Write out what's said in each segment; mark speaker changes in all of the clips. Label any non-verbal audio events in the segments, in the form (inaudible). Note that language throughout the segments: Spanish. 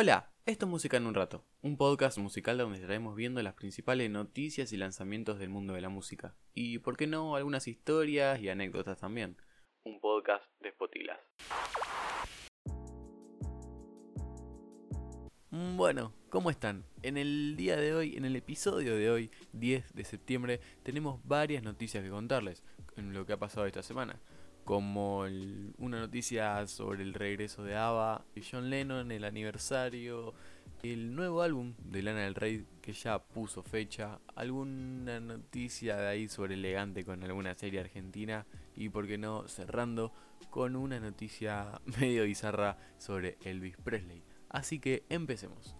Speaker 1: Hola, esto es Música en un Rato, un podcast musical donde estaremos viendo las principales noticias y lanzamientos del mundo de la música. Y, por qué no, algunas historias y anécdotas también. Un podcast de Spotilas. Mm, Bueno, ¿cómo están? En el día de hoy, en el episodio de hoy, 10 de septiembre, tenemos varias noticias que contarles en lo que ha pasado esta semana. Como una noticia sobre el regreso de ABBA, John Lennon, el aniversario, el nuevo álbum de Lana del Rey que ya puso fecha, alguna noticia de ahí sobre elegante con alguna serie argentina y por qué no cerrando con una noticia (laughs) medio bizarra sobre Elvis Presley. Así que empecemos.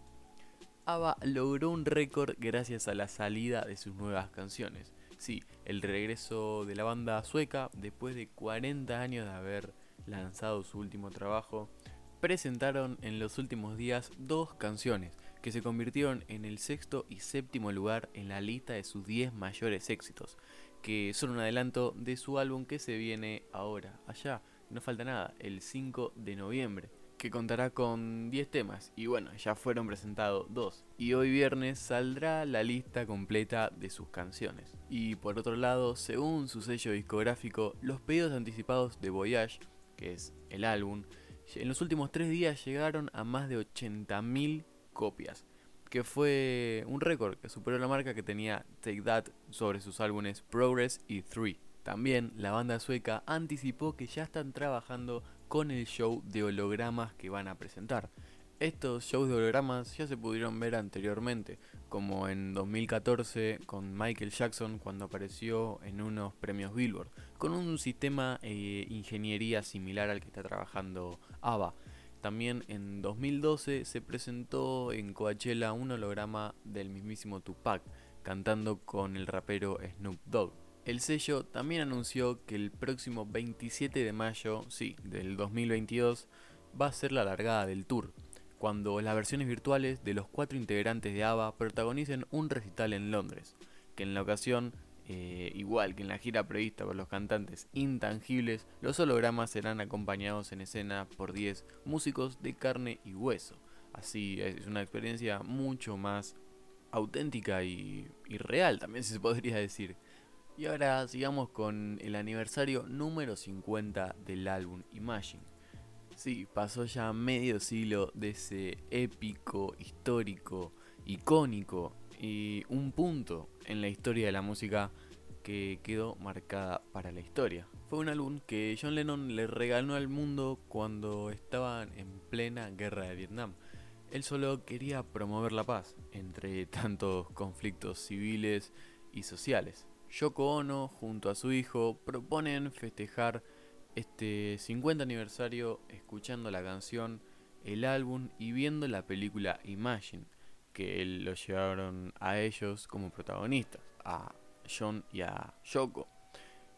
Speaker 1: ABBA logró un récord gracias a la salida de sus nuevas canciones. Sí, el regreso de la banda sueca después de 40 años de haber lanzado su último trabajo, presentaron en los últimos días dos canciones que se convirtieron en el sexto y séptimo lugar en la lista de sus 10 mayores éxitos, que son un adelanto de su álbum que se viene ahora, allá, no falta nada, el 5 de noviembre que contará con 10 temas y bueno, ya fueron presentados dos y hoy viernes saldrá la lista completa de sus canciones. Y por otro lado, según su sello discográfico, los pedidos anticipados de Voyage, que es el álbum, en los últimos tres días llegaron a más de 80.000 copias, que fue un récord que superó la marca que tenía Take That sobre sus álbumes Progress y Three. También la banda sueca anticipó que ya están trabajando con el show de hologramas que van a presentar. Estos shows de hologramas ya se pudieron ver anteriormente, como en 2014 con Michael Jackson cuando apareció en unos premios Billboard, con un sistema de ingeniería similar al que está trabajando ABBA. También en 2012 se presentó en Coachella un holograma del mismísimo Tupac, cantando con el rapero Snoop Dogg. El sello también anunció que el próximo 27 de mayo, sí, del 2022, va a ser la largada del tour, cuando las versiones virtuales de los cuatro integrantes de ABBA protagonicen un recital en Londres, que en la ocasión, eh, igual que en la gira prevista por los cantantes intangibles, los hologramas serán acompañados en escena por 10 músicos de carne y hueso. Así es una experiencia mucho más auténtica y, y real, también (laughs) se podría decir. Y ahora sigamos con el aniversario número 50 del álbum Imagine. Sí, pasó ya medio siglo de ese épico, histórico, icónico y un punto en la historia de la música que quedó marcada para la historia. Fue un álbum que John Lennon le regaló al mundo cuando estaban en plena guerra de Vietnam. Él solo quería promover la paz entre tantos conflictos civiles y sociales. Yoko Ono junto a su hijo proponen festejar este 50 aniversario escuchando la canción, el álbum y viendo la película Imagine, que lo llevaron a ellos como protagonistas, a John y a Yoko.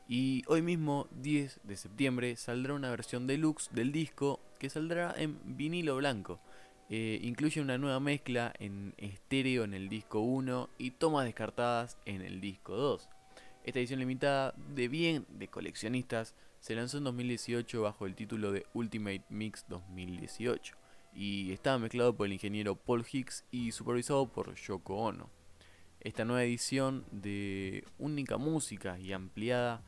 Speaker 1: Y hoy mismo, 10 de septiembre, saldrá una versión deluxe del disco que saldrá en vinilo blanco. Eh, incluye una nueva mezcla en estéreo en el disco 1 y tomas descartadas en el disco 2. Esta edición limitada de bien de coleccionistas se lanzó en 2018 bajo el título de Ultimate Mix 2018 y estaba mezclado por el ingeniero Paul Hicks y supervisado por Yoko Ono. Esta nueva edición de única música y ampliada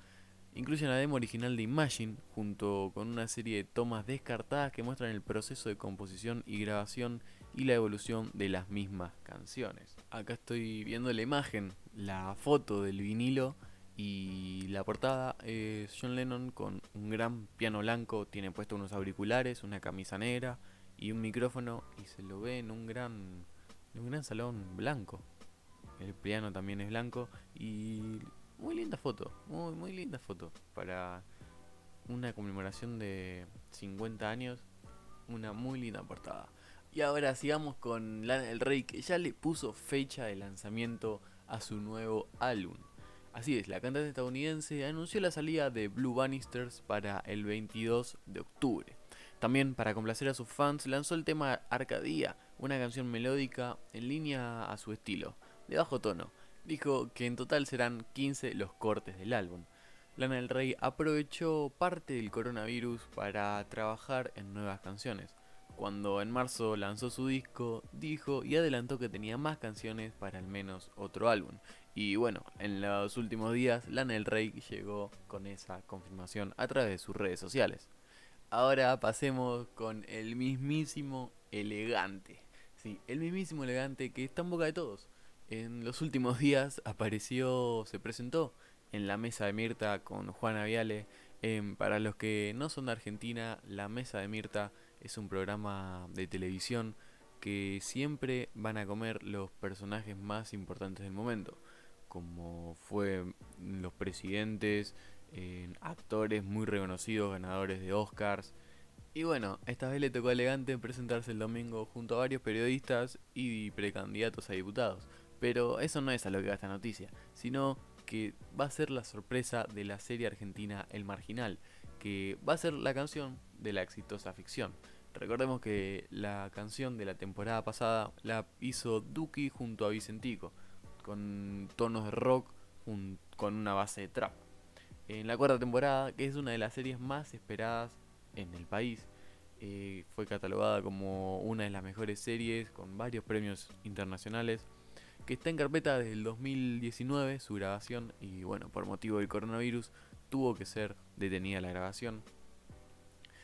Speaker 1: incluye la demo original de Imagine junto con una serie de tomas descartadas que muestran el proceso de composición y grabación y la evolución de las mismas canciones. Acá estoy viendo la imagen, la foto del vinilo y la portada es John Lennon con un gran piano blanco, tiene puesto unos auriculares, una camisa negra y un micrófono y se lo ve en un gran, en un gran salón blanco. El piano también es blanco y muy linda foto, muy muy linda foto para una conmemoración de 50 años, una muy linda portada. Y ahora sigamos con Lana del Rey que ya le puso fecha de lanzamiento a su nuevo álbum. Así es, la cantante estadounidense anunció la salida de Blue Bannisters para el 22 de octubre. También para complacer a sus fans lanzó el tema Arcadia, una canción melódica en línea a su estilo, de bajo tono. Dijo que en total serán 15 los cortes del álbum. Lana del Rey aprovechó parte del coronavirus para trabajar en nuevas canciones. Cuando en marzo lanzó su disco, dijo y adelantó que tenía más canciones para al menos otro álbum. Y bueno, en los últimos días Lana Del Rey llegó con esa confirmación a través de sus redes sociales. Ahora pasemos con el mismísimo elegante. Sí, el mismísimo elegante que está en boca de todos. En los últimos días apareció, se presentó en la mesa de Mirta con Juana Viale. Para los que no son de Argentina, la mesa de Mirta es un programa de televisión que siempre van a comer los personajes más importantes del momento como fue los presidentes, actores muy reconocidos, ganadores de Oscars. Y bueno, esta vez le tocó a Elegante presentarse el domingo junto a varios periodistas y precandidatos a diputados. Pero eso no es a lo que va esta noticia, sino que va a ser la sorpresa de la serie argentina El Marginal, que va a ser la canción de la exitosa ficción. Recordemos que la canción de la temporada pasada la hizo Duki junto a Vicentico con tonos de rock con una base de trap. En la cuarta temporada, que es una de las series más esperadas en el país, eh, fue catalogada como una de las mejores series con varios premios internacionales, que está en carpeta desde el 2019 su grabación y bueno, por motivo del coronavirus tuvo que ser detenida la grabación.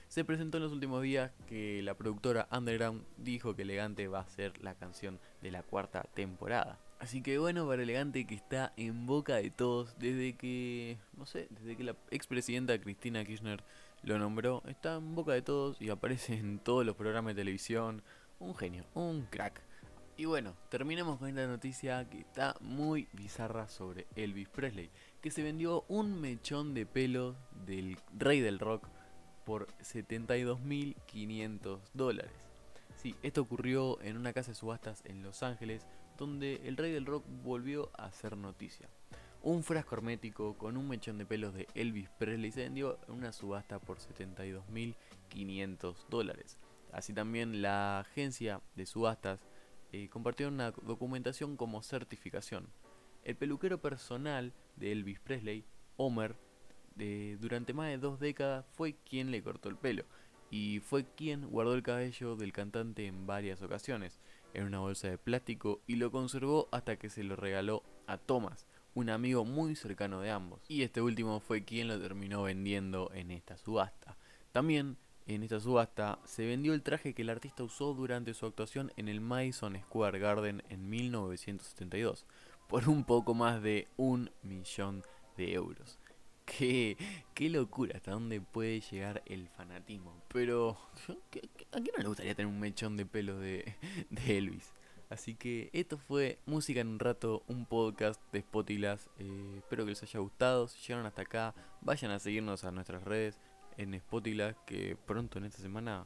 Speaker 1: Se presentó en los últimos días que la productora Underground dijo que Elegante va a ser la canción de la cuarta temporada. Así que bueno, para Elegante que está en boca de todos desde que, no sé, desde que la expresidenta Cristina Kirchner lo nombró, está en boca de todos y aparece en todos los programas de televisión. Un genio, un crack. Y bueno, terminemos con esta noticia que está muy bizarra sobre Elvis Presley, que se vendió un mechón de pelo del rey del rock por 72.500 dólares. Sí, esto ocurrió en una casa de subastas en Los Ángeles donde el rey del rock volvió a hacer noticia. Un frasco hermético con un mechón de pelos de Elvis Presley se vendió en una subasta por 72.500 dólares. Así también la agencia de subastas eh, compartió una documentación como certificación. El peluquero personal de Elvis Presley, Homer, durante más de dos décadas fue quien le cortó el pelo y fue quien guardó el cabello del cantante en varias ocasiones en una bolsa de plástico y lo conservó hasta que se lo regaló a Thomas, un amigo muy cercano de ambos. Y este último fue quien lo terminó vendiendo en esta subasta. También en esta subasta se vendió el traje que el artista usó durante su actuación en el Madison Square Garden en 1972 por un poco más de un millón de euros. Qué, qué locura hasta dónde puede llegar el fanatismo. Pero, ¿a quién no le gustaría tener un mechón de pelo de, de Elvis? Así que esto fue Música en un rato, un podcast de Spotilas. Eh, espero que les haya gustado. Si llegaron hasta acá, vayan a seguirnos a nuestras redes en Spotilas. Que pronto en esta semana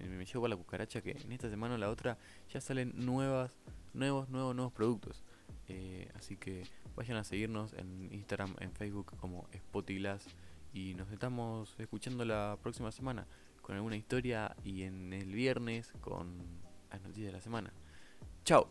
Speaker 1: me, llevo a la cucaracha. Que en esta semana o la otra ya salen nuevas, nuevos, nuevos, nuevos productos. Eh, así que vayan a seguirnos en Instagram, en Facebook como Spotiglass y nos estamos escuchando la próxima semana con alguna historia y en el viernes con las noticias de la semana. Chao.